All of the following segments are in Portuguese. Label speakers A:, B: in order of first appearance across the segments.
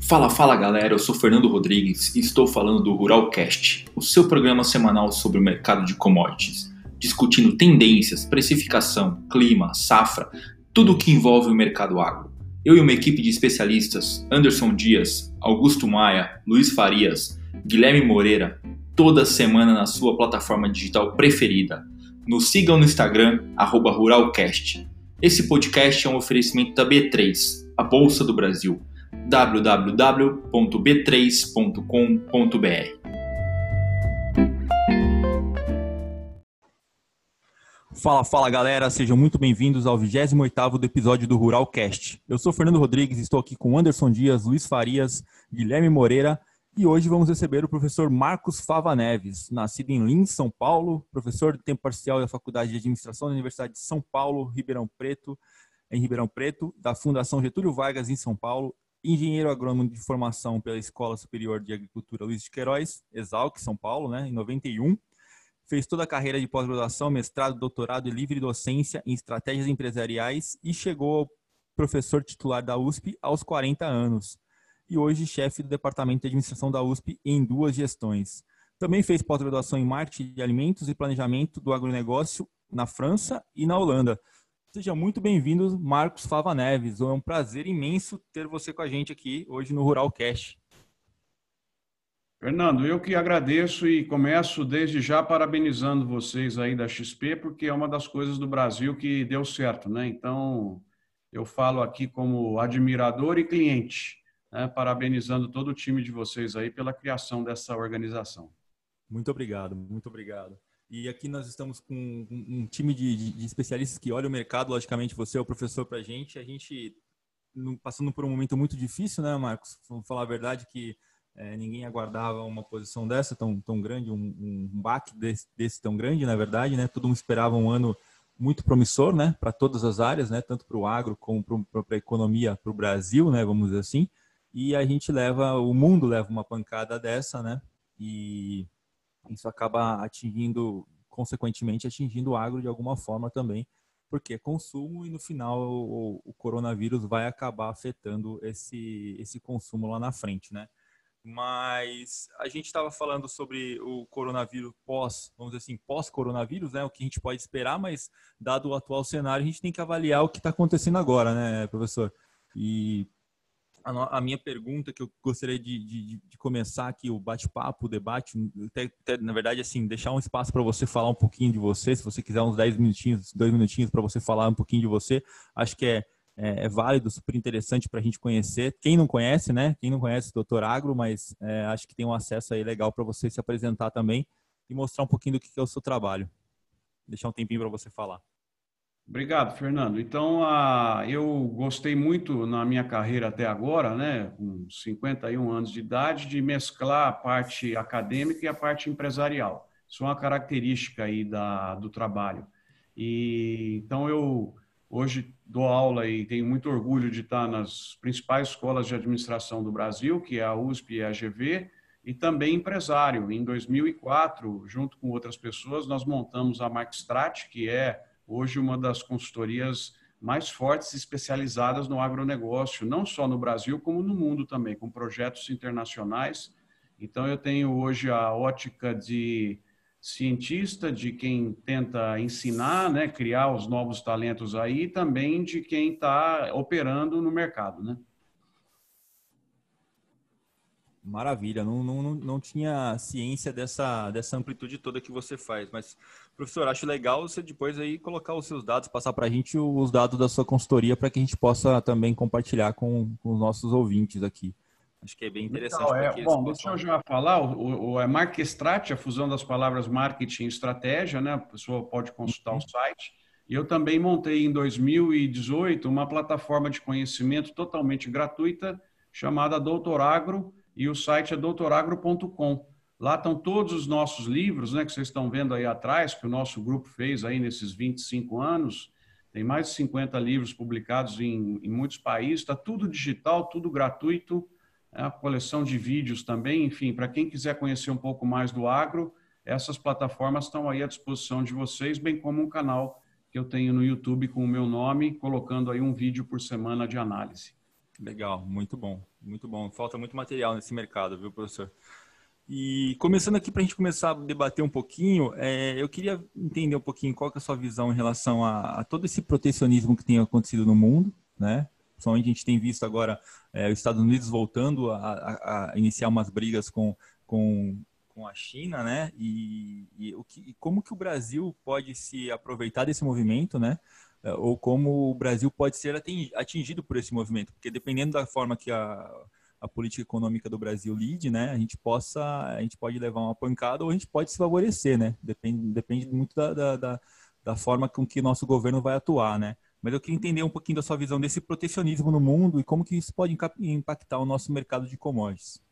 A: Fala, fala galera, eu sou Fernando Rodrigues e estou falando do Ruralcast, o seu programa semanal sobre o mercado de commodities, discutindo tendências, precificação, clima, safra, tudo o que envolve o mercado agro. Eu e uma equipe de especialistas, Anderson Dias, Augusto Maia, Luiz Farias, Guilherme Moreira, toda semana na sua plataforma digital preferida. Nos sigam no Instagram, Ruralcast. Esse podcast é um oferecimento da B3, a Bolsa do Brasil www.b3.com.br. Fala, fala galera, sejam muito bem-vindos ao 28º episódio do Ruralcast. Eu sou Fernando Rodrigues, estou aqui com Anderson Dias, Luiz Farias, Guilherme Moreira e hoje vamos receber o professor Marcos Fava Neves, nascido em Lins, São Paulo, professor de tempo parcial da Faculdade de Administração da Universidade de São Paulo, Ribeirão Preto, em Ribeirão Preto, da Fundação Getúlio Vargas em São Paulo engenheiro agrônomo de formação pela Escola Superior de Agricultura Luiz de Queiroz, Exalc, São Paulo, né, em 91. Fez toda a carreira de pós-graduação, mestrado, doutorado e livre docência em estratégias empresariais e chegou ao professor titular da USP aos 40 anos. E hoje chefe do departamento de administração da USP em duas gestões. Também fez pós-graduação em marketing de alimentos e planejamento do agronegócio na França e na Holanda Seja muito bem-vindo, Marcos Fava Neves. É um prazer imenso ter você com a gente aqui hoje no Rural Cash.
B: Fernando, eu que agradeço e começo desde já parabenizando vocês aí da XP, porque é uma das coisas do Brasil que deu certo, né? Então, eu falo aqui como admirador e cliente, né? parabenizando todo o time de vocês aí pela criação dessa organização.
A: Muito obrigado, muito obrigado. E aqui nós estamos com um, time de, de, de, especialistas que olha o mercado. Logicamente, você é o professor para a gente. A gente passando por um momento muito difícil, né, Marcos? Vamos falar a verdade que é, ninguém aguardava uma posição dessa tão, tão grande, um, um baque desse, desse, tão grande, na verdade, né? Todo mundo esperava um ano muito promissor, né, para todas as áreas, né, tanto para o agro como para a economia, para o Brasil, né, vamos dizer assim. E a gente leva, o mundo leva uma pancada dessa, né? E isso acaba atingindo, consequentemente, atingindo o agro de alguma forma também, porque é consumo e no final o, o coronavírus vai acabar afetando esse, esse consumo lá na frente, né? Mas a gente estava falando sobre o coronavírus pós, vamos dizer assim, pós-coronavírus, né? O que a gente pode esperar, mas dado o atual cenário, a gente tem que avaliar o que está acontecendo agora, né, professor? E a, minha pergunta que eu gostaria de, de, de começar aqui, o bate-papo, o debate, até, até, na verdade, assim, deixar um espaço para você falar um pouquinho de você, se você quiser uns 10 minutinhos, dois minutinhos para você falar um pouquinho de você, acho que é, é, é válido, super interessante para a gente conhecer. Quem não conhece, né? Quem não conhece o Doutor Agro, mas é, acho que tem um acesso aí legal para você se apresentar também e mostrar um pouquinho do que é o seu trabalho. Deixar um tempinho para você falar.
B: Obrigado, Fernando. Então, a, eu gostei muito na minha carreira até agora, né, com 51 anos de idade, de mesclar a parte acadêmica e a parte empresarial. Isso é uma característica aí da, do trabalho. E então eu hoje dou aula e tenho muito orgulho de estar nas principais escolas de administração do Brasil, que é a USP e a GV, e também empresário. Em 2004, junto com outras pessoas, nós montamos a Markstrat, que é hoje uma das consultorias mais fortes especializadas no agronegócio, não só no Brasil, como no mundo também, com projetos internacionais. Então, eu tenho hoje a ótica de cientista, de quem tenta ensinar, né, criar os novos talentos aí, e também de quem está operando no mercado, né?
A: Maravilha, não, não, não tinha ciência dessa, dessa amplitude toda que você faz, mas, professor, acho legal você depois aí colocar os seus dados, passar para a gente os dados da sua consultoria para que a gente possa também compartilhar com, com, os nossos ouvintes aqui. Acho que é bem interessante. Então,
B: é, bom, deixa eu já falar, o, o, é Marquestrat, a fusão das palavras marketing e estratégia, né? A pessoa pode consultar uhum. o site. E eu também montei em 2018 uma plataforma de conhecimento totalmente gratuita chamada Doutor Agro, e o site é doutoragro.com. Lá estão todos os nossos livros, né, que vocês estão vendo aí atrás, que o nosso grupo fez aí nesses 25 anos. Tem mais de 50 livros publicados em, em muitos países, está tudo digital, tudo gratuito, é a coleção de vídeos também. Enfim, para quem quiser conhecer um pouco mais do agro, essas plataformas estão aí à disposição de vocês, bem como um canal que eu tenho no YouTube com o meu nome, colocando aí um vídeo por semana de análise.
A: Legal, muito bom, muito bom. Falta muito material nesse mercado, viu, professor? E começando aqui para a gente começar a debater um pouquinho, é, eu queria entender um pouquinho qual é a sua visão em relação a, a, todo esse protecionismo que tem acontecido no mundo, né? Principalmente a gente tem visto agora é, os Estados Unidos voltando a, a, iniciar umas brigas com, com, com a China, né? E, e, o que, e como que o Brasil pode se aproveitar desse movimento, né? É, ou como o Brasil pode ser atingido por esse movimento, porque dependendo da forma que a, a política econômica do Brasil lide, né, a gente possa, a gente pode levar uma pancada ou a gente pode se favorecer, né, depende, depende muito da, da, da, da forma com que nosso governo vai atuar, né. Mas eu queria entender um pouquinho da sua visão desse protecionismo no mundo e como que isso pode impactar o nosso mercado de commodities.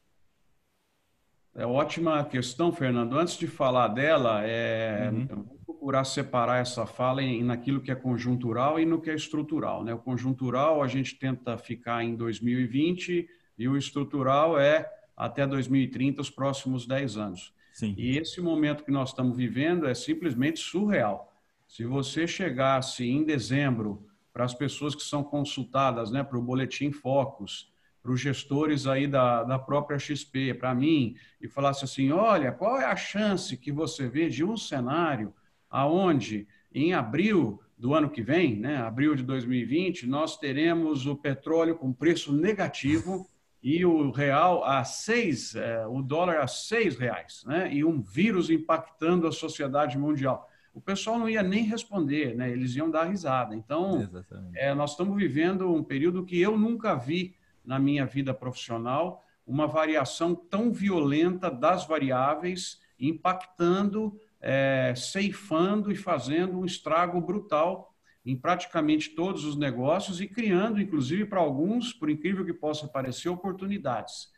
B: É ótima questão, Fernando. Antes de falar dela, é, uhum procurar separar essa fala em, naquilo que é conjuntural e no que é estrutural. Né? O conjuntural a gente tenta ficar em 2020 e o estrutural é até 2030, os próximos 10 anos. Sim. E esse momento que nós estamos vivendo é simplesmente surreal. Se você chegasse em dezembro para as pessoas que são consultadas, né, para o Boletim Focus, para os gestores aí da, da própria XP, para mim, e falasse assim, olha, qual é a chance que você vê de um cenário aonde? Em abril do ano que vem, né, abril de 2020, nós teremos o petróleo com preço negativo e o real a seis, é, o dólar a seis reais, né, e um vírus impactando a sociedade mundial. O pessoal não ia nem responder, né, eles iam dar risada. Então, é, nós estamos vivendo um período que eu nunca vi na minha vida profissional uma variação tão violenta das variáveis impactando é, ceifando e fazendo um estrago brutal em praticamente todos os negócios e criando, inclusive, para alguns, por incrível que possa parecer, oportunidades.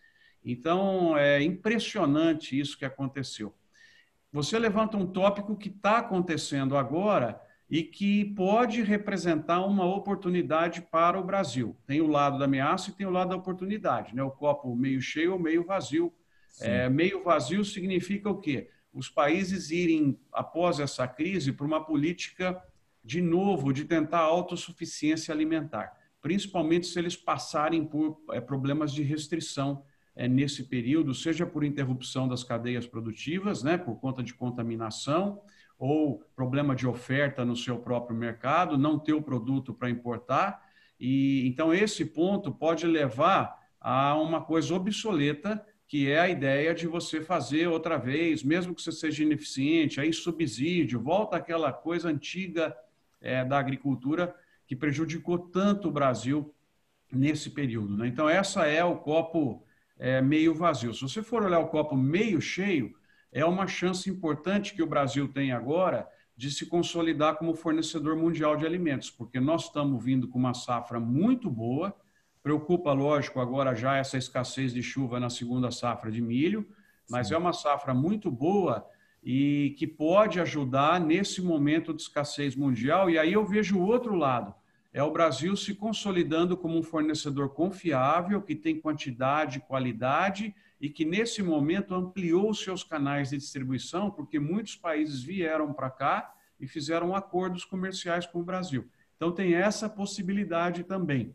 B: Então, é impressionante isso que aconteceu. Você levanta um tópico que está acontecendo agora e que pode representar uma oportunidade para o Brasil. Tem o lado da ameaça e tem o lado da oportunidade, né? O copo meio cheio ou meio vazio. É, meio vazio significa o quê? Os países irem, após essa crise, para uma política, de novo, de tentar autossuficiência alimentar, principalmente se eles passarem por é, problemas de restrição é, nesse período, seja por interrupção das cadeias produtivas, né, por conta de contaminação, ou problema de oferta no seu próprio mercado, não ter o produto para importar. E então esse ponto pode levar a uma coisa obsoleta que é a ideia de você fazer outra vez, mesmo que você seja ineficiente, aí subsídio, volta aquela coisa antiga é, da agricultura que prejudicou tanto o Brasil nesse período. Né? Então, essa é o copo é, meio vazio. Se você for olhar o copo meio cheio, é uma chance importante que o Brasil tem agora de se consolidar como fornecedor mundial de alimentos, porque nós estamos vindo com uma safra muito boa, Preocupa, lógico, agora já essa escassez de chuva na segunda safra de milho, mas Sim. é uma safra muito boa e que pode ajudar nesse momento de escassez mundial. E aí eu vejo o outro lado: é o Brasil se consolidando como um fornecedor confiável, que tem quantidade, qualidade e que nesse momento ampliou seus canais de distribuição, porque muitos países vieram para cá e fizeram acordos comerciais com o Brasil. Então tem essa possibilidade também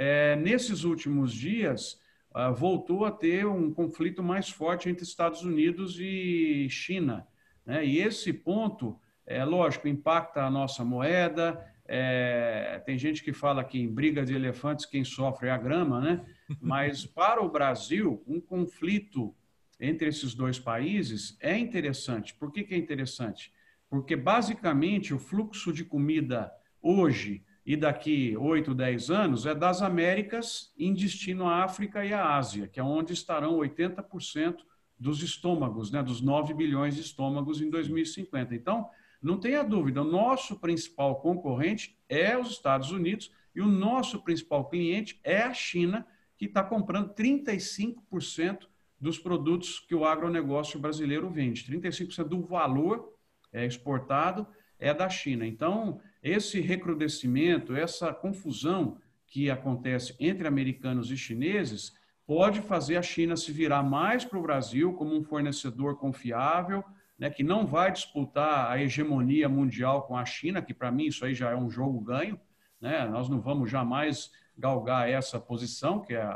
B: é, nesses últimos dias, ah, voltou a ter um conflito mais forte entre Estados Unidos e China. Né? E esse ponto, é lógico, impacta a nossa moeda. É, tem gente que fala que em briga de elefantes quem sofre é a grama, né? Mas para o Brasil, um conflito entre esses dois países é interessante. Por que, que é interessante? Porque basicamente o fluxo de comida hoje e daqui 8, 10 anos é das Américas em destino à África e à Ásia, que é onde estarão 80% dos estômagos, né, dos 9 bilhões de estômagos em 2050. Então, não tenha dúvida, o nosso principal concorrente é os Estados Unidos e o nosso principal cliente é a China, que está comprando 35% dos produtos que o agronegócio brasileiro vende. 35% do valor é exportado é da China. Então, esse recrudescimento, essa confusão que acontece entre americanos e chineses, pode fazer a China se virar mais para o Brasil como um fornecedor confiável, né, que não vai disputar a hegemonia mundial com a China, que para mim isso aí já é um jogo ganho, né? Nós não vamos jamais galgar essa posição, que é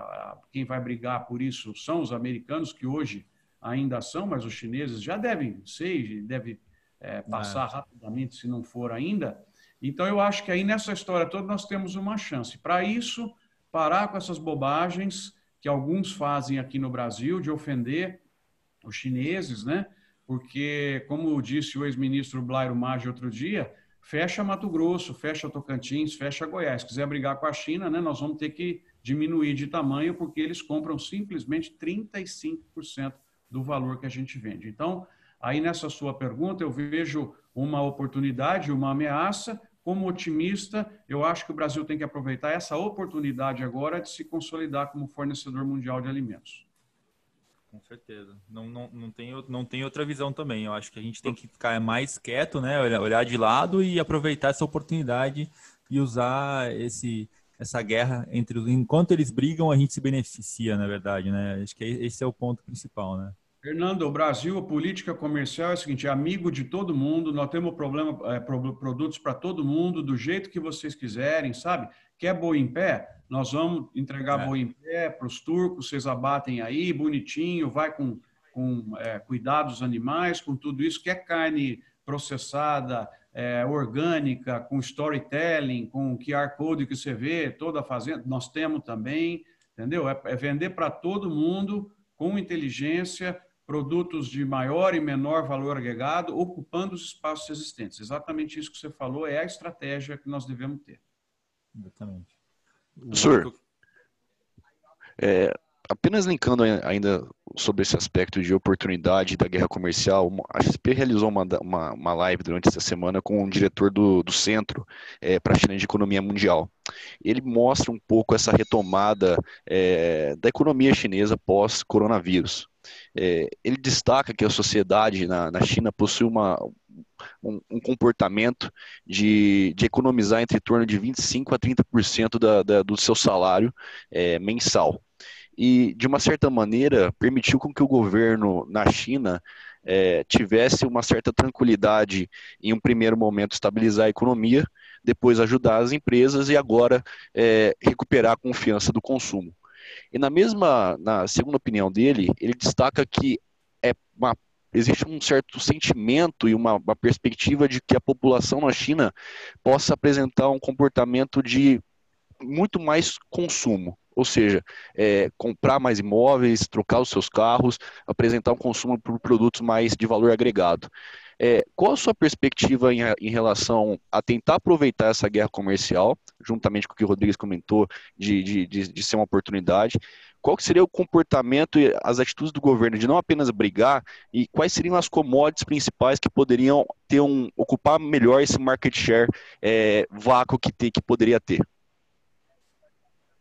B: quem vai brigar por isso são os americanos, que hoje ainda são, mas os chineses já devem ser, devem é, passar é. rapidamente, se não for ainda. Então, eu acho que aí nessa história toda nós temos uma chance. Para isso, parar com essas bobagens que alguns fazem aqui no Brasil de ofender os chineses, né? Porque, como disse o ex-ministro Blairo Maggi outro dia, fecha Mato Grosso, fecha Tocantins, fecha Goiás. Se quiser brigar com a China, né, nós vamos ter que diminuir de tamanho, porque eles compram simplesmente 35% do valor que a gente vende. Então, aí nessa sua pergunta, eu vejo uma oportunidade, uma ameaça. Como otimista, eu acho que o Brasil tem que aproveitar essa oportunidade agora de se consolidar como fornecedor mundial de alimentos.
A: Com certeza. Não, não, não, tem, não tem outra visão também. Eu acho que a gente tem que ficar mais quieto, né? Olhar de lado e aproveitar essa oportunidade e usar esse, essa guerra entre os. Enquanto eles brigam, a gente se beneficia, na verdade, né? Acho que esse é o ponto principal, né?
B: Fernando, o Brasil, a política comercial é o seguinte: é amigo de todo mundo, nós temos problema, é, produtos para todo mundo, do jeito que vocês quiserem, sabe? Quer boi em pé? Nós vamos entregar é. boi em pé para os turcos, vocês abatem aí, bonitinho, vai com, com é, cuidados animais, com tudo isso. Quer carne processada, é, orgânica, com storytelling, com QR Code que você vê, toda a fazenda, nós temos também, entendeu? É, é vender para todo mundo com inteligência, produtos de maior e menor valor agregado, ocupando os espaços existentes. Exatamente isso que você falou é a estratégia que nós devemos ter.
A: Exatamente.
C: Professor, é, apenas linkando ainda sobre esse aspecto de oportunidade da guerra comercial, a XP realizou uma, uma, uma live durante essa semana com o diretor do, do Centro é, para a China de Economia Mundial. Ele mostra um pouco essa retomada é, da economia chinesa pós-coronavírus. É, ele destaca que a sociedade na, na China possui uma, um, um comportamento de, de, economizar entre torno de 25% a 30% da, da, do seu salário é, mensal. E, de uma certa maneira, permitiu com que o governo na China é, tivesse uma certa tranquilidade em um primeiro momento estabilizar a economia, depois ajudar as empresas e agora é, recuperar a confiança do consumo. E na mesma, na segunda opinião dele, ele destaca que é uma, existe um certo sentimento e uma, uma perspectiva de que a população na China possa apresentar um comportamento de muito mais consumo ou seja, é, comprar mais imóveis, trocar os seus carros, apresentar um consumo por produtos mais de valor agregado. É, qual a sua perspectiva em, em, relação a tentar aproveitar essa guerra comercial, juntamente com o que o Rodrigues comentou, de, de, de, de ser uma oportunidade? Qual seria o comportamento e as atitudes do governo de não apenas brigar e quais seriam as commodities principais que poderiam ter um, ocupar melhor esse market share é, vácuo que, ter, que poderia ter?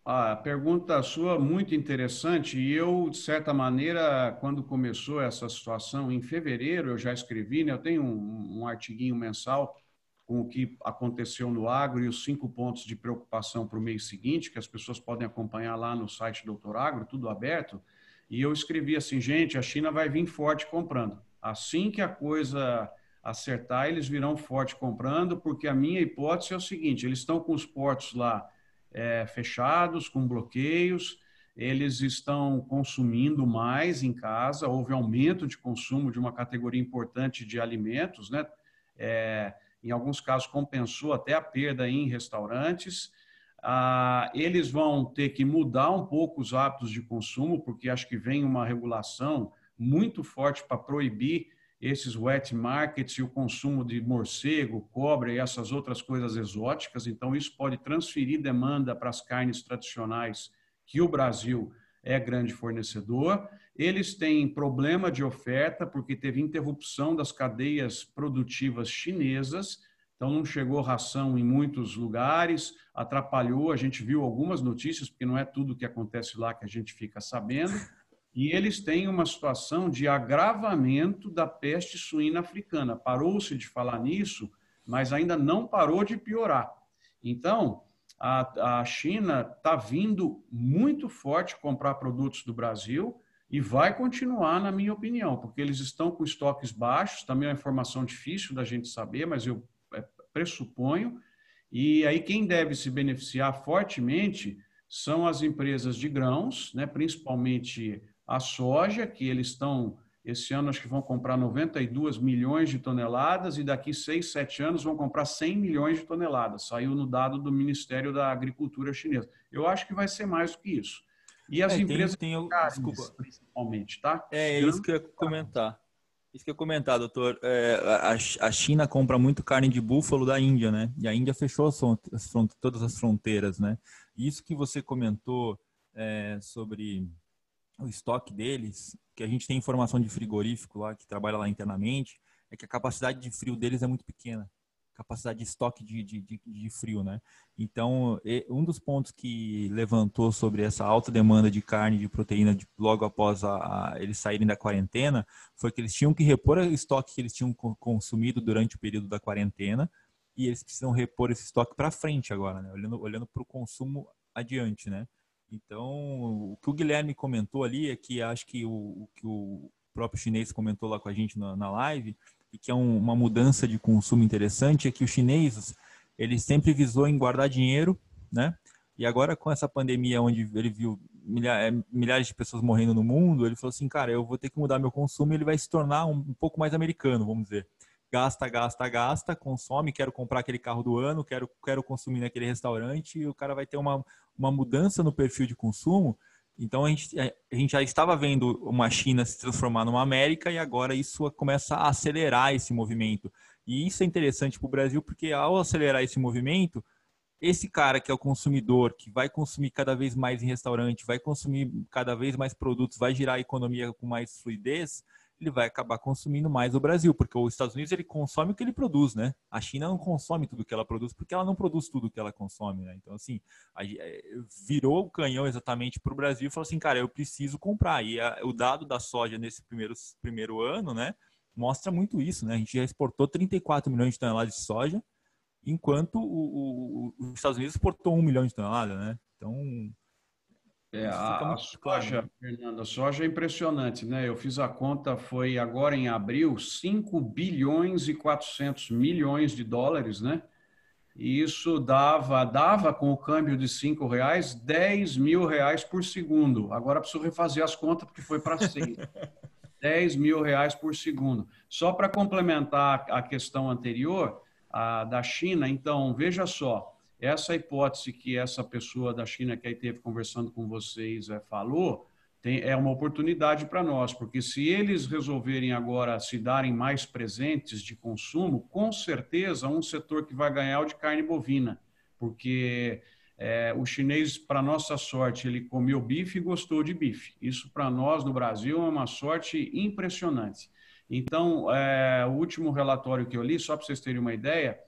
B: A pergunta sua muito interessante e eu, de certa maneira, quando começou essa situação em fevereiro, eu já escrevi, né? eu tenho um, um artiguinho mensal com o que aconteceu no agro e os cinco pontos de preocupação para o mês seguinte, que as pessoas podem acompanhar lá no site Doutor Agro, tudo aberto. E eu escrevi assim, gente, a China vai vir forte comprando. Assim que a coisa acertar, eles virão forte comprando, porque a minha hipótese é o seguinte, eles estão com os portos lá é, fechados, com bloqueios, eles estão consumindo mais em casa, houve aumento de consumo de uma categoria importante de alimentos, né? É, em alguns casos compensou até a perda em restaurantes. Ah, eles vão ter que mudar um pouco os hábitos de consumo, porque acho que vem uma regulação muito forte para proibir esses wet markets e o consumo de morcego, cobre e essas outras coisas exóticas. Então, isso pode transferir demanda para as carnes tradicionais que o Brasil é grande fornecedor. Eles têm problema de oferta porque teve interrupção das cadeias produtivas chinesas. Então, não chegou ração em muitos lugares, atrapalhou. A gente viu algumas notícias, porque não é tudo que acontece lá que a gente fica sabendo e eles têm uma situação de agravamento da peste suína africana. Parou-se de falar nisso, mas ainda não parou de piorar. Então, a, a China está vindo muito forte comprar produtos do Brasil e vai continuar, na minha opinião, porque eles estão com estoques baixos, também é uma informação difícil da gente saber, mas eu é, pressuponho, E aí quem deve se beneficiar fortemente são as empresas de grãos, né, principalmente a soja, que eles estão, esse ano, acho que vão comprar 92 milhões de toneladas e daqui 6, 7 anos vão comprar 100 milhões de toneladas. Saiu no dado do Ministério da Agricultura chinesa. Eu acho que vai ser mais do que isso. E as é, empresas tem, tem, carnes, desculpa. principalmente, tá?
A: É, é isso que eu ia comentar. Isso que eu ia comentar, doutor. É, a, a, China compra muito carne de búfalo da Índia, né? E a Índia fechou as, as todas as fronteiras, né? Isso que você comentou é, sobre o estoque deles, que a gente tem informação de frigorífico lá, que trabalha lá internamente, é que a capacidade de frio deles é muito pequena capacidade de estoque de, de, de, de, frio, né? Então, um dos pontos que levantou sobre essa alta demanda de carne, de proteína, de, logo após a, a, eles saírem da quarentena, foi que eles tinham que repor o estoque que eles tinham consumido durante o período da quarentena e eles precisam repor esse estoque para frente agora, né? Olhando, olhando para o consumo adiante, né? Então, o que o Guilherme comentou ali é que acho que o, o que o próprio chinês comentou lá com a gente na, na live, e que é um, uma mudança de consumo interessante, é que os chineses, ele sempre visou em guardar dinheiro, né? E agora com essa pandemia onde ele viu milhares, é, milhares de pessoas morrendo no mundo, ele falou assim, cara, eu vou ter que mudar meu consumo ele vai se tornar um pouco mais americano, vamos dizer. Gasta, gasta, gasta, consome, quero comprar aquele carro do ano, quero, quero consumir naquele restaurante, e o cara vai ter uma, uma mudança no perfil de consumo então a gente, a gente já estava vendo uma China se transformar numa América e agora isso começa a acelerar esse movimento. E isso é interessante para o Brasil porque ao acelerar esse movimento, esse cara que é o consumidor, que vai consumir cada vez mais em restaurante, vai consumir cada vez mais produtos, vai girar a economia com mais fluidez, ele vai acabar consumindo mais o Brasil, porque os Estados Unidos ele consome o que ele produz, né? A China não consome tudo que ela produz, porque ela não produz tudo que ela consome, né? Então, assim, é, virou o canhão exatamente para o Brasil e falou assim, cara, eu preciso comprar. E a, o dado da soja nesse primeiro, primeiro ano, né, mostra muito isso, né? A gente já exportou 34 milhões de toneladas de soja, enquanto o, o, os Estados Unidos exportou 1 milhão de toneladas, né? Então,
B: é, a, a soja, Fernando, a soja é impressionante, né? Eu fiz a conta, foi agora em abril, 5 bilhões e 400 milhões de dólares, né? E isso dava, dava com o câmbio de cinco reais, 10 mil reais por segundo. Agora preciso refazer as contas porque foi para 6. 10 mil reais por segundo. Só para complementar a questão anterior, a da China, então, veja só, essa hipótese que essa pessoa da China que aí teve conversando com vocês é, falou, tem, é uma oportunidade para nós, porque se eles resolverem agora se darem mais presentes de consumo, com certeza um setor que vai ganhar é o de carne bovina, porque é, o chinês, para nossa sorte, ele comeu bife e gostou de bife. Isso para nós no Brasil é uma sorte impressionante. Então, é, o último relatório que eu li, só para vocês terem uma ideia,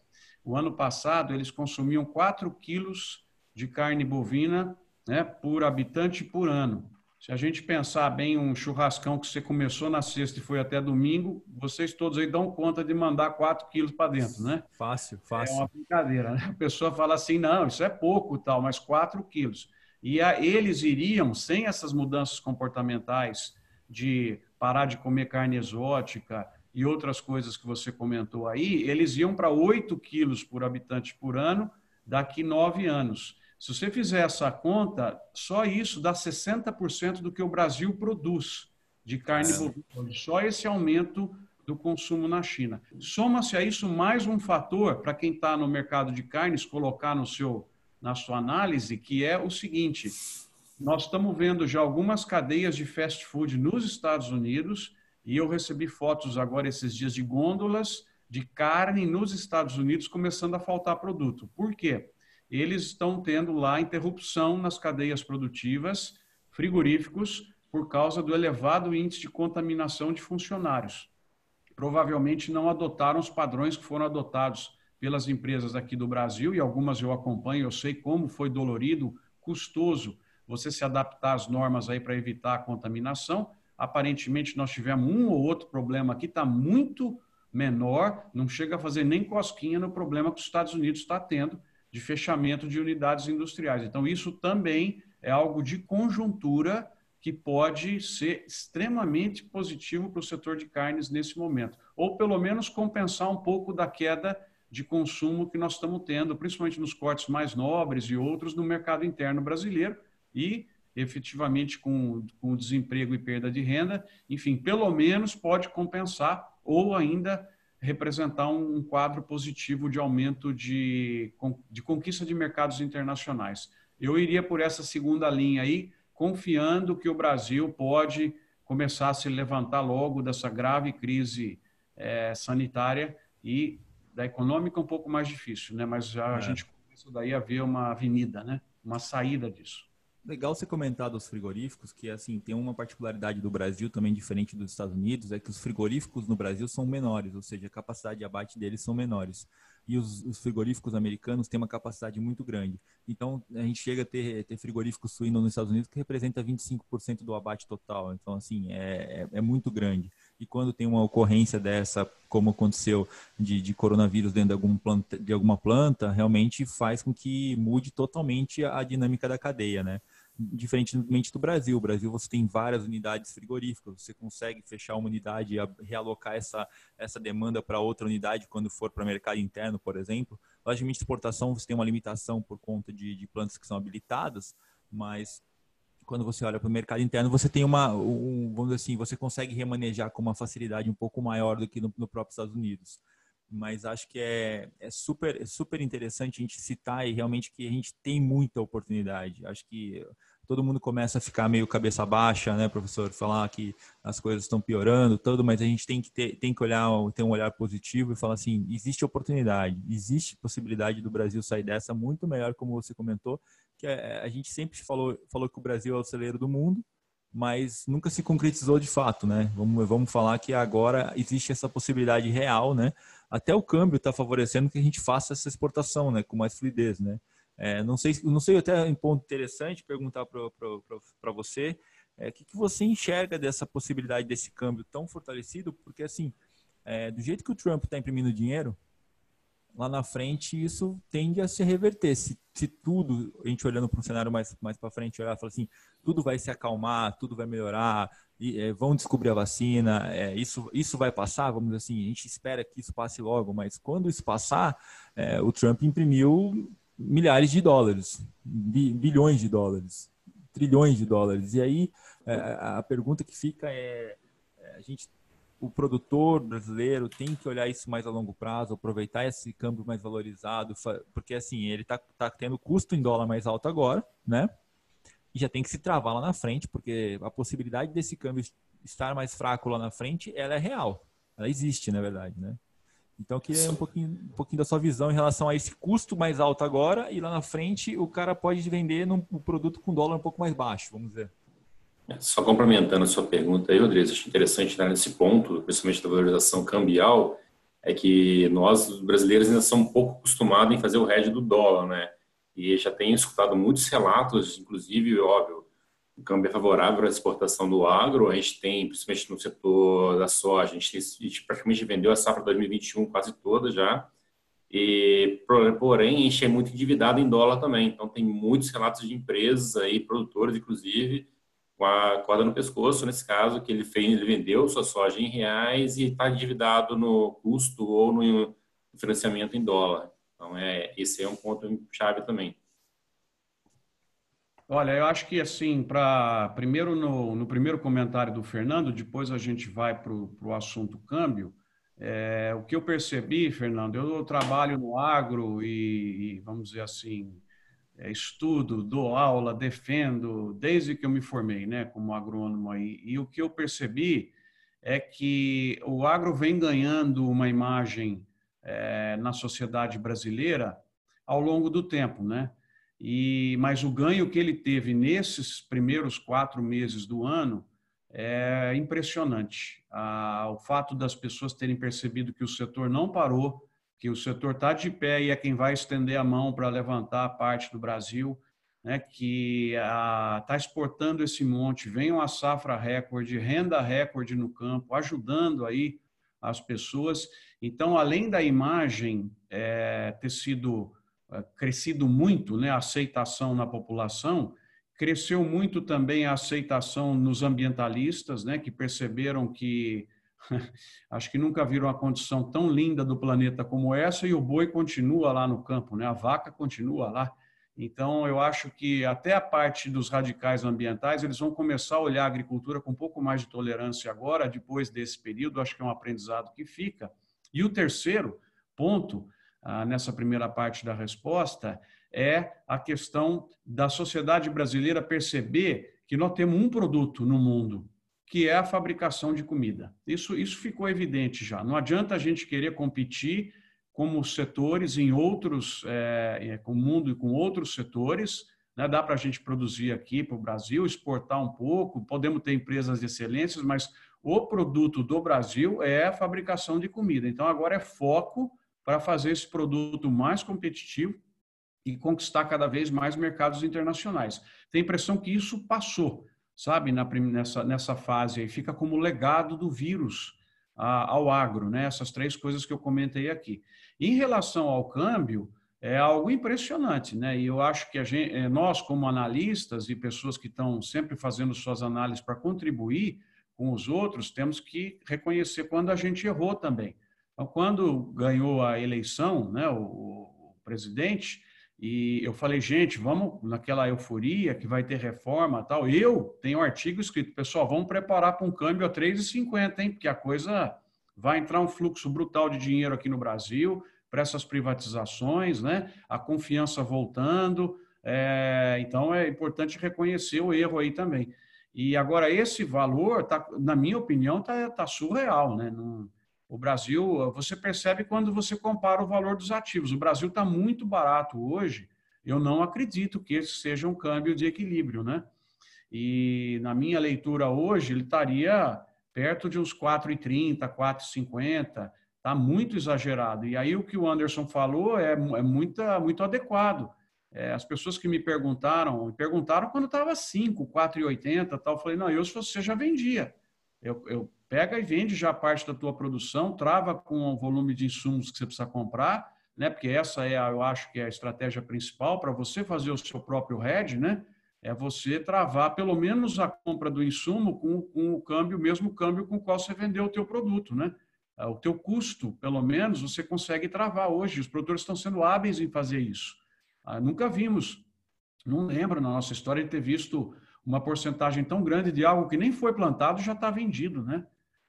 B: o ano passado, eles consumiam 4 quilos de carne bovina né, por habitante por ano. Se a gente pensar bem um churrascão que você começou na sexta e foi até domingo, vocês todos aí dão conta de mandar 4 quilos para dentro, né?
A: Fácil, fácil.
B: É uma brincadeira, né? A pessoa fala assim, não, isso é pouco tal, mas 4 quilos. E a, eles iriam, sem essas mudanças comportamentais de parar de comer carne exótica, e outras coisas que você comentou aí, eles iam para 8 quilos por habitante por ano daqui nove anos. Se você fizer essa conta, só isso dá 60% do que o Brasil produz de carne é. bovina. Só esse aumento do consumo na China. Soma-se a isso mais um fator para quem está no mercado de carnes colocar no seu na sua análise, que é o seguinte: nós estamos vendo já algumas cadeias de fast food nos Estados Unidos e eu recebi fotos agora esses dias de gôndolas de carne nos Estados Unidos começando a faltar produto. Por quê? Eles estão tendo lá interrupção nas cadeias produtivas, frigoríficos, por causa do elevado índice de contaminação de funcionários. Provavelmente não adotaram os padrões que foram adotados pelas empresas aqui do Brasil, e algumas eu acompanho, eu sei como foi dolorido, custoso você se adaptar às normas aí para evitar a contaminação, Aparentemente, nós tivemos um ou outro problema aqui, está muito menor, não chega a fazer nem cosquinha no problema que os Estados Unidos está tendo de fechamento de unidades industriais. Então, isso também é algo de conjuntura que pode ser extremamente positivo para o setor de carnes nesse momento, ou pelo menos compensar um pouco da queda de consumo que nós estamos tendo, principalmente nos cortes mais nobres e outros no mercado interno brasileiro e efetivamente com, com desemprego e perda de renda, enfim, pelo menos pode compensar ou ainda representar um, quadro positivo de aumento de, de conquista de mercados internacionais. Eu iria por essa segunda linha aí, confiando que o Brasil pode começar a se levantar logo dessa grave crise é, sanitária e da econômica um pouco mais difícil, né? Mas já é. a gente começa daí a ver uma avenida, né? Uma saída disso.
A: Legal você comentar dos frigoríficos, que assim tem uma particularidade do Brasil também diferente dos Estados Unidos, é que os frigoríficos no Brasil são menores, ou seja, a capacidade de abate deles são menores. E os, os frigoríficos americanos têm uma capacidade muito grande. Então, a gente chega a ter, ter frigorífico suíno nos Estados Unidos que representa 25% do abate total. Então, assim, é, é, é muito grande. E quando tem uma ocorrência dessa, como aconteceu de, de coronavírus dentro de, algum planta, de alguma planta, realmente faz com que mude totalmente a dinâmica da cadeia, né? Diferentemente do Brasil. O Brasil você tem várias unidades frigoríficas, você consegue fechar uma unidade e realocar essa, essa demanda para outra unidade quando for para o mercado interno, por exemplo. Logicamente, exportação você tem uma limitação por conta de, de plantas que são habilitadas, mas quando você olha para o mercado interno, você tem uma, um, vamos dizer assim, você consegue remanejar com uma facilidade um pouco maior do que no, no próprio Estados Unidos mas acho que é, é super, é super interessante a gente citar e realmente que a gente tem muita oportunidade. Acho que todo mundo começa a ficar meio cabeça baixa, né, professor? Falar que as coisas estão piorando, tudo, mas a gente tem que ter, tem que olhar, ter um olhar positivo e falar assim: existe oportunidade, existe possibilidade do Brasil sair dessa muito melhor, como você comentou, que a, é, a gente sempre falou, falou que o Brasil é o celeiro do mundo, mas nunca se concretizou de fato, né? Vamos, vamos falar que agora existe essa possibilidade real, né? Até o câmbio está favorecendo que a gente faça essa exportação, né, com mais fluidez, né. É, não sei, não sei até um ponto interessante perguntar para você, é, o que, que você enxerga dessa possibilidade desse câmbio tão fortalecido? Porque assim, é, do jeito que o Trump está imprimindo dinheiro, lá na frente isso tende a se reverter. Se, se tudo, a gente olhando para um cenário mais, mais para frente, olhar e falar assim, tudo vai se acalmar, tudo vai melhorar, e, é, vão descobrir a vacina, é, isso, isso vai passar, vamos dizer assim, a gente espera que isso passe logo, mas quando isso passar, é, o Trump imprimiu milhares de dólares, bilhões de dólares, trilhões de dólares. E aí é, a pergunta que fica é, é, a gente o produtor brasileiro tem que olhar isso mais a longo prazo, aproveitar esse câmbio mais valorizado, porque assim, ele está tá tendo custo em dólar mais alto agora, né? E já tem que se travar lá na frente, porque a possibilidade desse câmbio estar mais fraco lá na frente, ela é real. Ela existe, na verdade, né? Então, eu queria um pouquinho, um pouquinho da sua visão em relação a esse custo mais alto agora e lá na frente o cara pode vender num, um produto com dólar um pouco mais baixo, vamos dizer.
D: Só complementando a sua pergunta aí, Rodrigues, acho interessante dar nesse ponto, principalmente da valorização cambial, é que nós, os brasileiros, ainda somos um pouco acostumados em fazer o hedge do dólar, né? E já tenho escutado muitos relatos, inclusive, óbvio, o câmbio é favorável à exportação do agro, a gente tem, principalmente no setor da soja, a gente, a gente praticamente vendeu a safra 2021 quase toda já, e, porém, a gente é muito endividado em dólar também, então tem muitos relatos de empresas aí, produtores, inclusive, com a corda no pescoço, nesse caso, que ele fez, ele vendeu sua soja em reais e está endividado no custo ou no financiamento em dólar. Então, é, esse é um ponto chave também.
B: Olha, eu acho que assim, para primeiro no, no, primeiro comentário do Fernando, depois a gente vai para o assunto câmbio. É, o que eu percebi, Fernando, eu trabalho no agro e, e vamos dizer assim, estudo, dou aula, defendo, desde que eu me formei, né, como agrônomo aí. E o que eu percebi é que o agro vem ganhando uma imagem é, na sociedade brasileira ao longo do tempo, né? E, mas o ganho que ele teve nesses primeiros quatro meses do ano é impressionante. Ah, o fato das pessoas terem percebido que o setor não parou, que o setor está de pé e é quem vai estender a mão para levantar a parte do Brasil, né, que está exportando esse monte, vem uma safra recorde, renda recorde no campo, ajudando aí as pessoas. Então, além da imagem é, ter sido é, crescido muito, né, a aceitação na população, cresceu muito também a aceitação nos ambientalistas, né, que perceberam que Acho que nunca viram uma condição tão linda do planeta como essa e o boi continua lá no campo, né? A vaca continua lá. Então, eu acho que até a parte dos radicais ambientais, eles vão começar a olhar a agricultura com um pouco mais de tolerância agora, depois desse período. Acho que é um aprendizado que fica. E o terceiro ponto, ah, nessa primeira parte da resposta, é a questão da sociedade brasileira perceber que nós temos um produto no mundo, que é a fabricação de comida. Isso, isso ficou evidente já. Não adianta a gente querer competir como setores em outros, é, com o mundo e com outros setores. Né? Dá para a gente produzir aqui para o Brasil, exportar um pouco, podemos ter empresas de excelências, mas o produto do Brasil é a fabricação de comida. Então, agora é foco para fazer esse produto mais competitivo e conquistar cada vez mais mercados internacionais. Tem a impressão que isso passou, sabe, na, nessa, nessa fase aí, fica como legado do vírus a, ao agro, né? essas três coisas que eu comentei aqui. Em relação ao câmbio, é algo impressionante, né? E eu acho que a gente, é, nós, como analistas e pessoas que estão sempre fazendo suas análises para contribuir com os outros, temos que reconhecer quando a gente errou também. Então, quando ganhou a eleição, né, o, o presidente, e eu falei, gente, vamos naquela euforia que vai ter reforma tal. Eu tenho um artigo escrito, pessoal, vamos preparar para um câmbio a 3,50, hein? Porque a coisa vai entrar um fluxo brutal de dinheiro aqui no Brasil, para essas privatizações, né? a confiança voltando. É, então, é importante reconhecer o erro aí também. E agora, esse valor, tá, na minha opinião, está tá surreal. Né? No, o Brasil, você percebe quando você compara o valor dos ativos. O Brasil está muito barato hoje. Eu não acredito que esse seja um câmbio de equilíbrio. Né? E na minha leitura hoje, ele estaria perto de uns 4,30, 4,50 Está muito exagerado. E aí o que o Anderson falou é, é muito, muito adequado. É, as pessoas que me perguntaram, me perguntaram quando estava 5, 4,80 tal. Eu falei, não, eu se você já vendia. Eu, eu pega e vende já parte da tua produção, trava com o volume de insumos que você precisa comprar, né? Porque essa é, a, eu acho que é a estratégia principal para você fazer o seu próprio hedge, né? É você travar pelo menos a compra do insumo com, com o câmbio, o mesmo câmbio com o qual você vendeu o teu produto, né? Ah, o teu custo, pelo menos, você consegue travar hoje. Os produtores estão sendo hábeis em fazer isso. Ah, nunca vimos, não lembro na nossa história de ter visto uma porcentagem tão grande de algo que nem foi plantado já está vendido, né?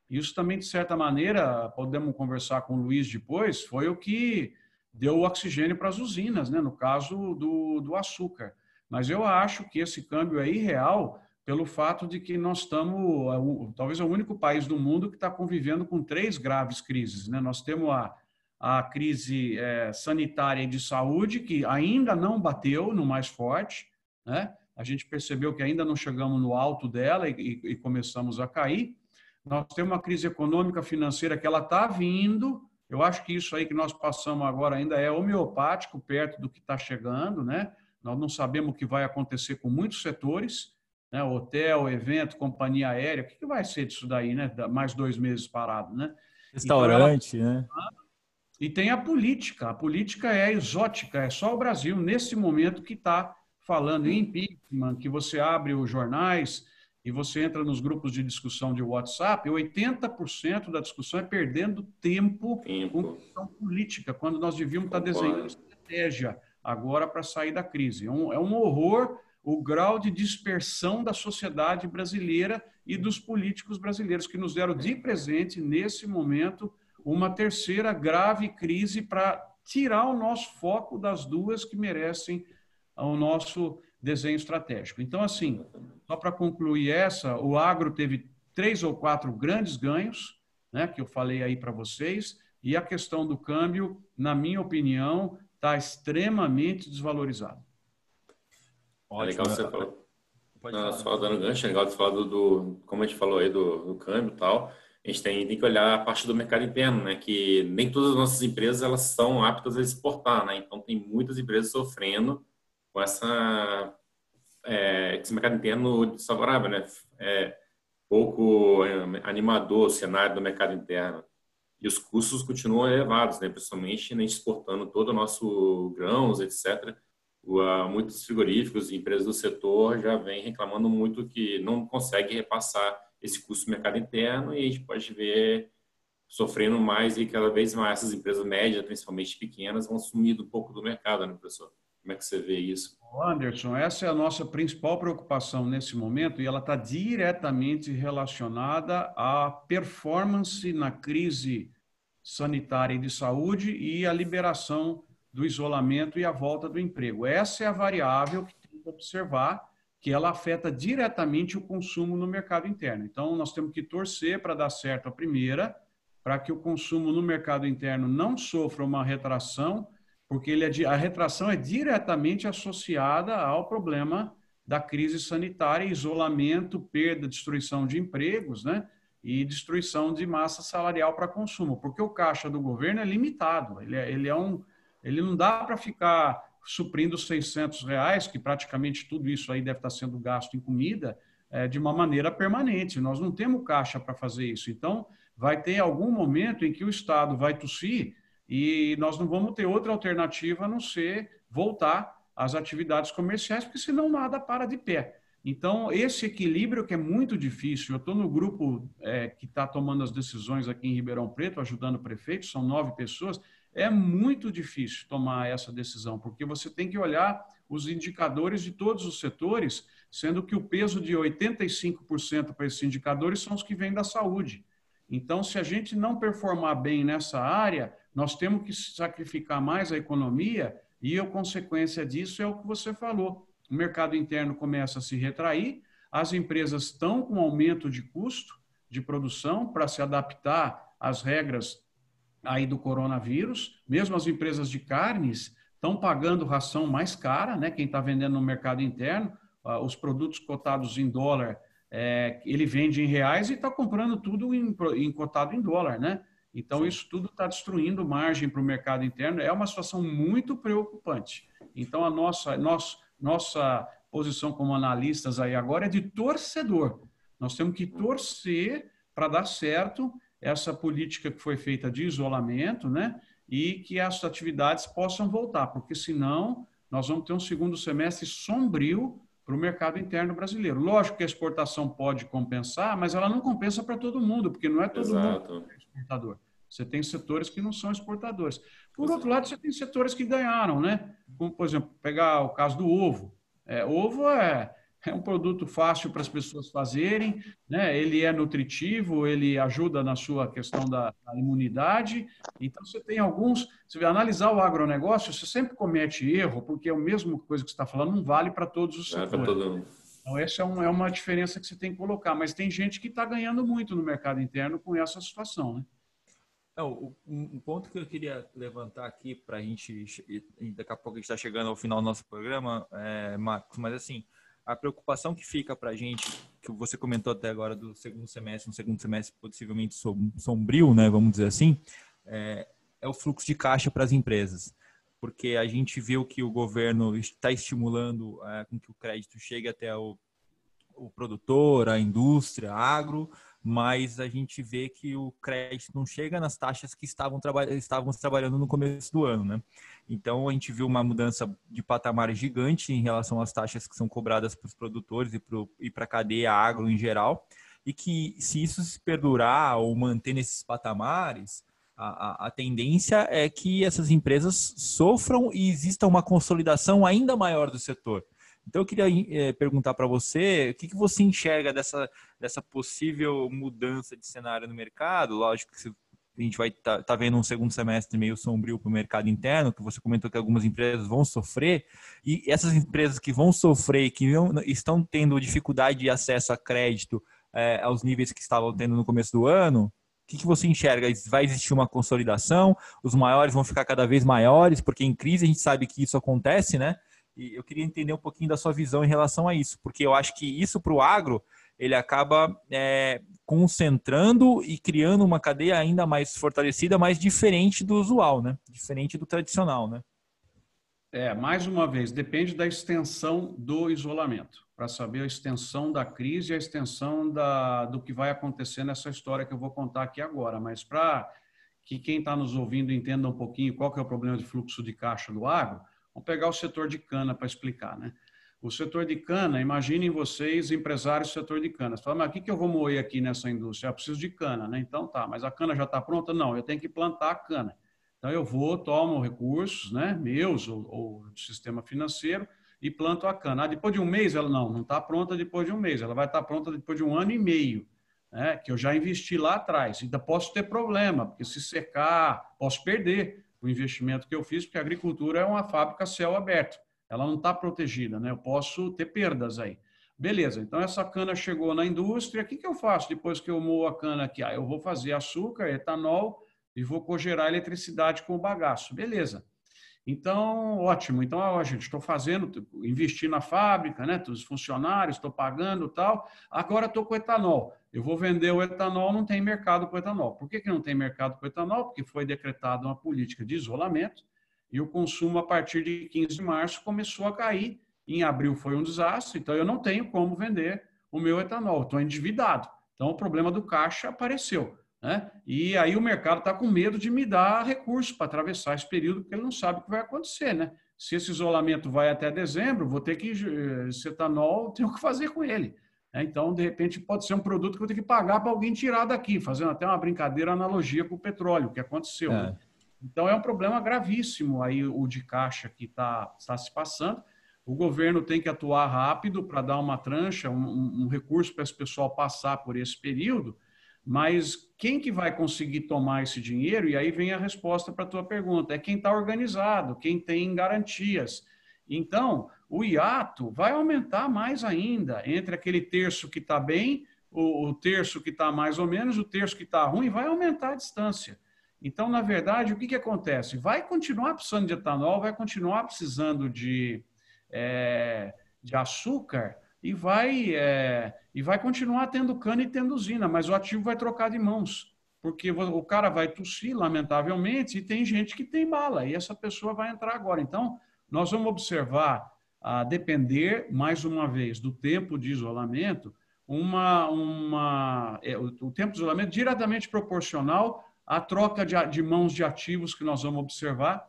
B: Isso também, de certa maneira, podemos conversar com o Luiz depois, foi o que deu oxigênio para as usinas, né? no caso do, do açúcar. Mas eu acho que esse câmbio é irreal pelo fato de que nós estamos, talvez, é o único país do mundo que está convivendo com três graves crises. Né? Nós temos a, a crise é, sanitária e de saúde, que ainda não bateu no mais forte, né? a gente percebeu que ainda não chegamos no alto dela e, e, e começamos a cair. Nós temos uma crise econômica financeira que ela está vindo, eu acho que isso aí que nós passamos agora ainda é homeopático, perto do que está chegando, né? Nós não sabemos o que vai acontecer com muitos setores, né? Hotel, evento, companhia aérea, o que, vai ser disso daí, né? Mais dois meses parado, né?
A: Restaurante, então, ela... né?
B: E tem a política. A política é exótica, é só o Brasil, nesse momento, que está falando em impeachment, que você abre os jornais e você entra nos grupos de discussão de WhatsApp, 80% da discussão é perdendo tempo, tempo. com questão política, quando nós devíamos estar desenhando estratégia agora para sair da crise. É um, é um horror o grau de dispersão da sociedade brasileira e dos políticos brasileiros, que nos deram de presente, nesse momento, uma terceira grave crise para tirar o nosso foco das duas que merecem o nosso desenho estratégico. Então, assim, só para concluir essa, o agro teve três ou quatro grandes ganhos, né, que eu falei aí para vocês, e a questão do câmbio, na minha opinião, está extremamente desvalorizado.
D: Ótimo. É legal você falou. Não, só dando gancho, é legal você falar do, do, como a gente falou aí, do, do câmbio e tal. A gente tem, tem que olhar a parte do mercado interno, né? Que nem todas as nossas empresas elas são aptas a exportar, né? Então tem muitas empresas sofrendo com essa é, esse mercado interno desfavorável, né? É, pouco é, animador o cenário do mercado interno. E os custos continuam elevados, né? Principalmente né, exportando todo o nosso grãos, etc muitos frigoríficos e empresas do setor já vêm reclamando muito que não consegue repassar esse custo do mercado interno e a gente pode ver sofrendo mais e cada vez mais essas empresas médias, principalmente pequenas, vão sumindo um pouco do mercado, né, professor? Como é que você vê isso?
B: Anderson, essa é a nossa principal preocupação nesse momento e ela está diretamente relacionada à performance na crise sanitária e de saúde e a liberação do isolamento e a volta do emprego. Essa é a variável que tem que observar, que ela afeta diretamente o consumo no mercado interno. Então, nós temos que torcer para dar certo a primeira, para que o consumo no mercado interno não sofra uma retração, porque ele é, a retração é diretamente associada ao problema da crise sanitária, isolamento, perda, destruição de empregos, né? e destruição de massa salarial para consumo, porque o caixa do governo é limitado, ele é, ele é um, ele não dá para ficar suprindo 600 reais, que praticamente tudo isso aí deve estar sendo gasto em comida, é, de uma maneira permanente. Nós não temos caixa para fazer isso. Então, vai ter algum momento em que o Estado vai tossir e nós não vamos ter outra alternativa a não ser voltar às atividades comerciais, porque senão nada para de pé. Então, esse equilíbrio que é muito difícil, eu estou no grupo é, que está tomando as decisões aqui em Ribeirão Preto, ajudando o prefeito, são nove pessoas, é muito difícil tomar essa decisão, porque você tem que olhar os indicadores de todos os setores, sendo que o peso de 85% para esses indicadores são os que vêm da saúde. Então, se a gente não performar bem nessa área, nós temos que sacrificar mais a economia e a consequência disso é o que você falou o mercado interno começa a se retrair, as empresas estão com aumento de custo de produção para se adaptar às regras aí do coronavírus, mesmo as empresas de carnes estão pagando ração mais cara, né? Quem está vendendo no mercado interno, uh, os produtos cotados em dólar, é, ele vende em reais e está comprando tudo em, em, cotado em dólar, né? Então Sim. isso tudo está destruindo margem para o mercado interno. É uma situação muito preocupante. Então a nossa, nós nossa posição como analistas aí agora é de torcedor. Nós temos que torcer para dar certo essa política que foi feita de isolamento, né? E que as atividades possam voltar, porque senão nós vamos ter um segundo semestre sombrio para o mercado interno brasileiro. Lógico que a exportação pode compensar, mas ela não compensa para todo mundo, porque não é todo Exato. mundo que é exportador. Você tem setores que não são exportadores. Por outro lado, você tem setores que ganharam, né? Como, por exemplo, pegar o caso do ovo. É, ovo é, é um produto fácil para as pessoas fazerem, né? ele é nutritivo, ele ajuda na sua questão da, da imunidade. Então, você tem alguns. Se você analisar o agronegócio, você sempre comete erro, porque é a mesma coisa que você está falando, não vale para todos os setores. É todo... Então, essa é, um, é uma diferença que você tem que colocar. Mas tem gente que está ganhando muito no mercado interno com essa situação, né?
A: Não, um ponto que eu queria levantar aqui para a gente, daqui a pouco a gente está chegando ao final do nosso programa, é, Marcos, mas assim, a preocupação que fica para a gente, que você comentou até agora do segundo semestre, um segundo semestre possivelmente sombrio, né, vamos dizer assim, é, é o fluxo de caixa para as empresas. Porque a gente viu que o governo está estimulando é, com que o crédito chegue até o, o produtor, a indústria, agro, mas a gente vê que o crédito não chega nas taxas que estavam traba estávamos trabalhando no começo do ano, né? Então a gente viu uma mudança de patamar gigante em relação às taxas que são cobradas para os produtores e para a cadeia agro em geral, e que se isso se perdurar ou manter nesses patamares, a, a, a, tendência é que essas empresas sofram e exista uma consolidação ainda maior do setor. Então eu queria é, perguntar para você o que, que você enxerga dessa, dessa possível mudança de cenário no mercado. Lógico que a gente vai estar tá, tá vendo um segundo semestre meio sombrio para o mercado interno, que você comentou que algumas empresas vão sofrer, e essas empresas que vão sofrer, que estão tendo dificuldade de acesso a crédito é, aos níveis que estavam tendo no começo do ano, o que, que, você enxerga? Vai existir uma consolidação? Os maiores vão ficar cada vez maiores? Porque em crise a gente sabe que isso acontece, né? E eu queria entender um pouquinho da sua visão em relação a isso, porque eu acho que isso para o agro ele acaba é, concentrando e criando uma cadeia ainda mais fortalecida, mais diferente do usual, né? Diferente do tradicional, né?
B: É, mais uma vez, depende da extensão do isolamento, para saber a extensão da crise e a extensão da, do que vai acontecer nessa história que eu vou contar aqui agora. Mas para que quem está nos ouvindo entenda um pouquinho qual que é o problema de fluxo de caixa do agro, Vamos pegar o setor de cana para explicar, né? o setor de cana, imaginem vocês, empresários do setor de cana. Você fala, mas o que, eu vou moer aqui nessa indústria? Eu preciso de cana, né? Então tá, mas a cana já está pronta? Não, eu tenho que plantar a cana. Então eu vou, tomo recursos, né, meus ou, ou do sistema financeiro e planto a cana. Ah, depois de um mês, ela não, não está pronta depois de um mês, ela vai estar tá pronta depois de um ano e meio, né, que eu já investi lá atrás. Ainda posso ter problema, porque se secar, posso perder o investimento que eu fiz, porque a agricultura é uma fábrica céu aberto ela não está protegida, né? Eu posso ter perdas aí. Beleza, então essa cana chegou na indústria, o que, que eu faço depois que eu moo a cana aqui? Ah, eu vou fazer açúcar, etanol e vou cogerar eletricidade com o bagaço. Beleza. Então, ótimo. Então, ó, gente, estou fazendo, investi na fábrica, né? Os funcionários, estou pagando tal. Agora estou com etanol. Eu vou vender o etanol, não tem mercado com etanol. Por que, que não tem mercado com etanol? Porque foi decretada uma política de isolamento e o consumo, a partir de 15 de março, começou a cair. Em abril foi um desastre, então eu não tenho como vender o meu etanol, estou endividado. Então o problema do caixa apareceu. Né? E aí o mercado está com medo de me dar recursos para atravessar esse período, porque ele não sabe o que vai acontecer. Né? Se esse isolamento vai até dezembro, vou ter que. Esse etanol, tenho que fazer com ele. Né? Então, de repente, pode ser um produto que eu tenho que pagar para alguém tirar daqui, fazendo até uma brincadeira, analogia com o petróleo, que aconteceu. É. Né? Então, é um problema gravíssimo aí o de caixa que está tá se passando. O governo tem que atuar rápido para dar uma trancha, um, um recurso para esse pessoal passar por esse período, mas quem que vai conseguir tomar esse dinheiro? E aí vem a resposta para a tua pergunta. É quem está organizado, quem tem garantias. Então, o hiato vai aumentar mais ainda entre aquele terço que está bem, o, o terço que está mais ou menos, o terço que está ruim, vai aumentar a distância. Então, na verdade, o que, que acontece? Vai continuar precisando de etanol, vai continuar precisando de, é, de açúcar e vai, é, e vai continuar tendo cana e tendo usina, mas o ativo vai trocar de mãos, porque o cara vai tossir, lamentavelmente, e tem gente que tem bala, e essa pessoa vai entrar agora. Então, nós vamos observar, a depender, mais uma vez, do tempo de isolamento, uma, uma, é, o, tempo de isolamento diretamente proporcional a troca de, de mãos de ativos que nós vamos observar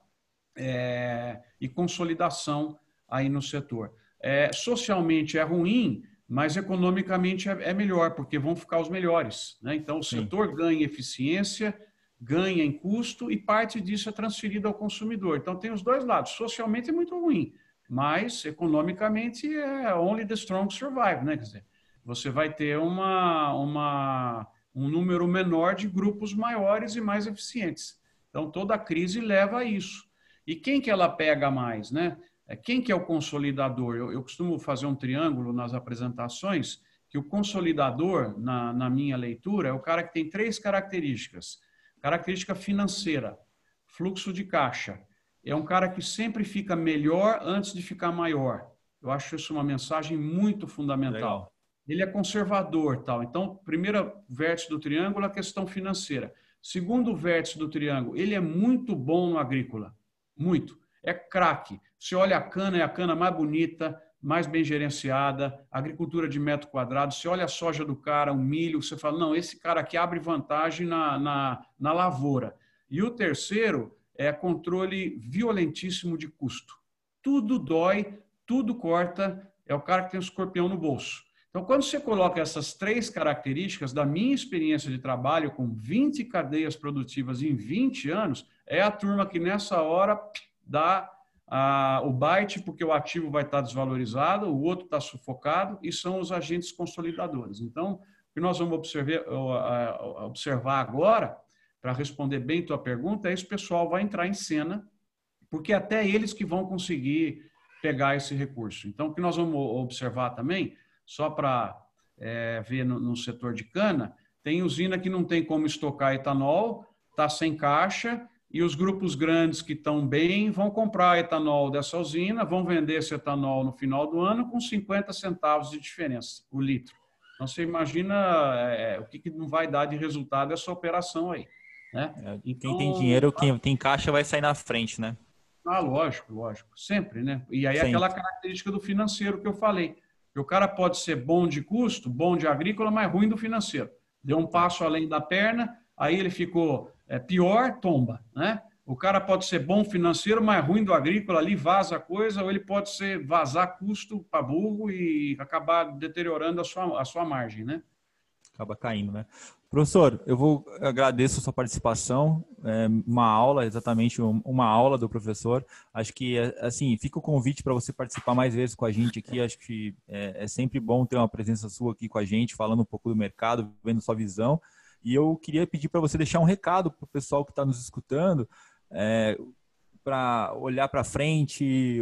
B: é, e consolidação aí no setor. É, socialmente é ruim, mas economicamente é, é, melhor, porque vão ficar os melhores. Né? Então, o Sim. setor ganha eficiência, ganha em custo e parte disso é transferida ao consumidor. Então, tem os dois lados. Socialmente é muito ruim, mas economicamente é only the strong survive, né? Quer dizer, você vai ter uma, uma um número menor de grupos maiores e mais eficientes. Então, toda a crise leva a isso. E quem que ela pega mais, né? É, quem que é o consolidador? Eu, eu costumo fazer um triângulo nas apresentações, que o consolidador, na, na minha leitura, é o cara que tem três características. Característica financeira, fluxo de caixa. É um cara que sempre fica melhor antes de ficar maior. Eu acho isso uma mensagem muito fundamental. Legal ele é conservador, tal. Então, primeiro vértice do triângulo, a questão financeira. Segundo vértice do triângulo, ele é muito bom no agrícola, muito. É craque. Você olha a cana, é a cana mais bonita, mais bem gerenciada, agricultura de metro quadrado. Você olha a soja do cara, o milho, você fala, não, esse cara aqui abre vantagem na, na, na lavoura. E o terceiro é controle violentíssimo de custo. Tudo dói, tudo corta, é o cara que tem o escorpião no bolso. Então, quando você coloca essas três características da minha experiência de trabalho com 20 cadeias produtivas em 20 anos, é a turma que nessa hora dá o byte porque o ativo vai estar desvalorizado, o outro está sufocado e são os agentes consolidadores. Então, o que nós vamos observar, observar agora, para responder bem tua pergunta, é esse pessoal vai entrar em cena, porque até eles que vão conseguir pegar esse recurso. Então, o que nós vamos observar também só para é, ver no, no, setor de cana, tem usina que não tem como estocar etanol, está sem caixa, e os grupos grandes que estão bem vão comprar etanol dessa usina, vão vender esse etanol no final do ano com 50 centavos de diferença o litro. Então você imagina é, o que, que, não vai dar de resultado essa operação aí. Né?
A: É, então, quem tem dinheiro, quem tem caixa vai sair na frente, né?
B: Ah, lógico, lógico, sempre, né? E aí Sempre. aquela característica do financeiro que eu falei. E o cara pode ser bom de custo, bom de agrícola, mas ruim do financeiro. Deu um passo além da perna, aí ele ficou é, pior, tomba, né? O cara pode ser bom financeiro, mas ruim do agrícola, ali vaza coisa, ou ele pode ser vazar custo para burro e acabar deteriorando a sua, a sua margem, né?
A: Acaba caindo, né? Professor, eu vou agradeço a sua participação, é uma aula, exatamente uma aula do professor. Acho que assim fica o convite para você participar mais vezes com a gente aqui. Acho que é, é, sempre bom ter uma presença sua aqui com a gente, falando um pouco do mercado, vendo sua visão. E eu queria pedir para você deixar um recado para o pessoal que está nos escutando, é, para olhar para frente,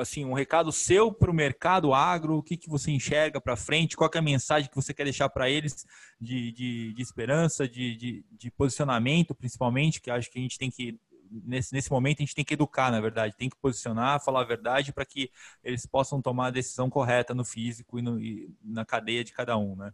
A: assim, um recado seu para o mercado agro, o que, que você enxerga para frente, qual é a mensagem que você quer deixar para eles de, de, de esperança, de, de, de, posicionamento, principalmente, que acho que a gente tem que, nesse, nesse momento, a gente tem que educar, na verdade, tem que posicionar, falar a verdade para que eles possam tomar a decisão correta no físico e, no, e na cadeia de cada um, né?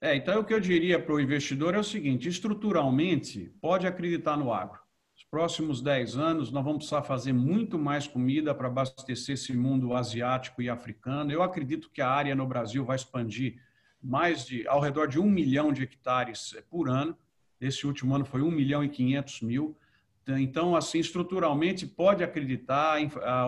B: É, então o que eu diria para o investidor é o seguinte: estruturalmente, pode acreditar no agro próximos 10 anos, nós vamos precisar fazer muito mais comida para abastecer esse mundo asiático e africano. Eu acredito que a área no Brasil vai expandir mais de, ao redor de um milhão de hectares eh, por ano. Esse último ano foi 1 milhão e 500 mil. Então, assim, estruturalmente, pode acreditar,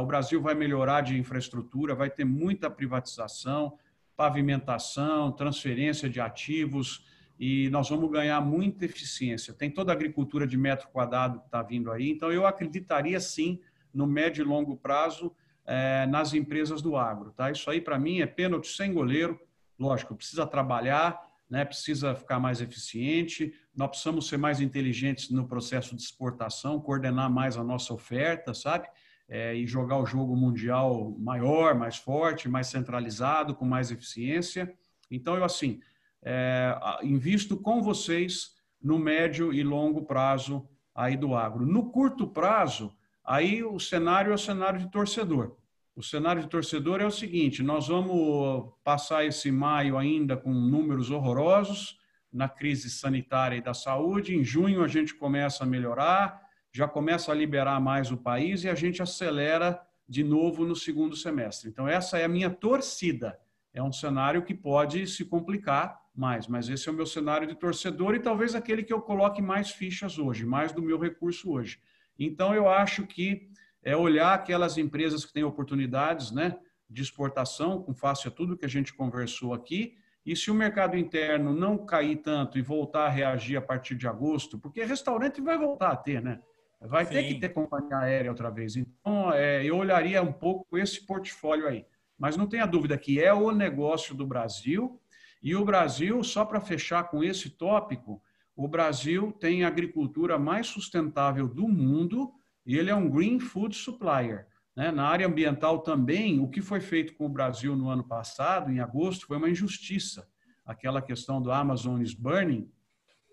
B: o Brasil vai melhorar de infraestrutura, vai ter muita privatização, pavimentação, transferência de ativos, e nós vamos ganhar muita eficiência. Tem toda a agricultura de metro quadrado que está vindo aí, então eu acreditaria sim, no médio e longo prazo, é, nas empresas do agro. Tá? Isso aí, para mim, é pênalti sem goleiro. Lógico, precisa trabalhar, né? precisa ficar mais eficiente, nós precisamos ser mais inteligentes no processo de exportação, coordenar mais a nossa oferta, sabe? É, e jogar o jogo mundial maior, mais forte, mais centralizado, com mais eficiência. Então, eu assim, é, invisto com vocês no médio e longo prazo aí do agro. No curto prazo, aí o cenário é o cenário de torcedor. O cenário de torcedor é o seguinte: nós vamos passar esse maio ainda com números horrorosos na crise sanitária e da saúde. Em junho a gente começa a melhorar, já começa a liberar mais o país e a gente acelera de novo no segundo semestre. Então essa é a minha torcida. É um cenário que pode se complicar, mais, mas esse é o meu cenário de torcedor e talvez aquele que eu coloque mais fichas hoje, mais do meu recurso hoje. Então, eu acho que é olhar aquelas empresas que têm oportunidades né, de exportação, com face a tudo que a gente conversou aqui, e se o mercado interno não cair tanto e voltar a reagir a partir de agosto, porque restaurante vai voltar a ter, né? Vai Sim. ter que ter companhia aérea outra vez. Então, é, eu olharia um pouco esse portfólio aí. Mas não tenha dúvida que é o negócio do Brasil e o Brasil, só para fechar com esse tópico, o Brasil tem a agricultura mais sustentável do mundo e ele é um green food supplier. Né? Na área ambiental também, o que foi feito com o Brasil no ano passado, em agosto, foi uma injustiça. Aquela questão do Amazon is burning,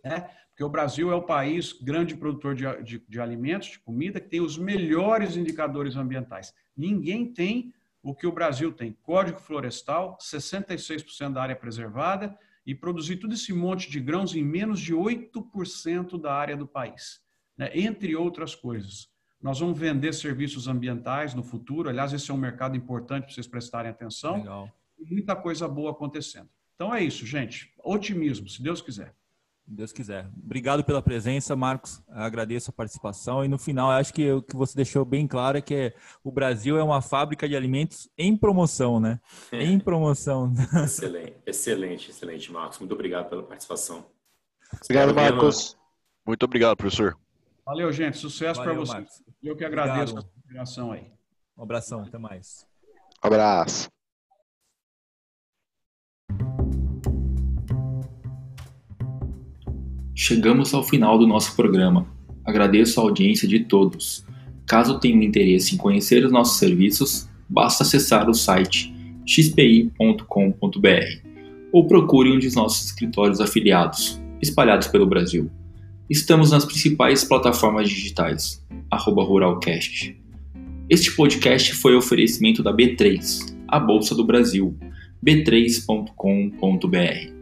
B: né? Porque o Brasil é o país grande produtor de, de, de alimentos, de comida, que tem os melhores indicadores ambientais. Ninguém tem o que o Brasil tem: Código Florestal, 66% da área preservada e produzir todo esse monte de grãos em menos de 8% da área do país, né? entre outras coisas. Nós vamos vender serviços ambientais no futuro, aliás, esse é um mercado importante para vocês prestarem atenção. Legal. E muita coisa boa acontecendo. Então é isso, gente. Otimismo, se Deus quiser.
A: Deus quiser. Obrigado pela presença, Marcos. agradeço a participação. E no final, acho que o que você deixou bem claro é que o Brasil é uma fábrica de alimentos em promoção, né? Em promoção.
D: excelente, excelente, excelente, Marcos. Muito obrigado pela participação.
C: Obrigado, Marcos. Muito obrigado, professor.
B: Valeu, gente. Sucesso para vocês. Marcos. Eu que agradeço obrigado. a consideração aí.
A: Um abração, até mais.
C: Um abraço.
E: Chegamos ao final do nosso programa. Agradeço a audiência de todos. Caso tenham interesse em conhecer os nossos serviços, basta acessar o site xpi.com.br ou procure um de nossos escritórios afiliados, espalhados pelo Brasil. Estamos nas principais plataformas digitais, Ruralcast. Este podcast foi oferecimento da B3, a Bolsa do Brasil, b3.com.br.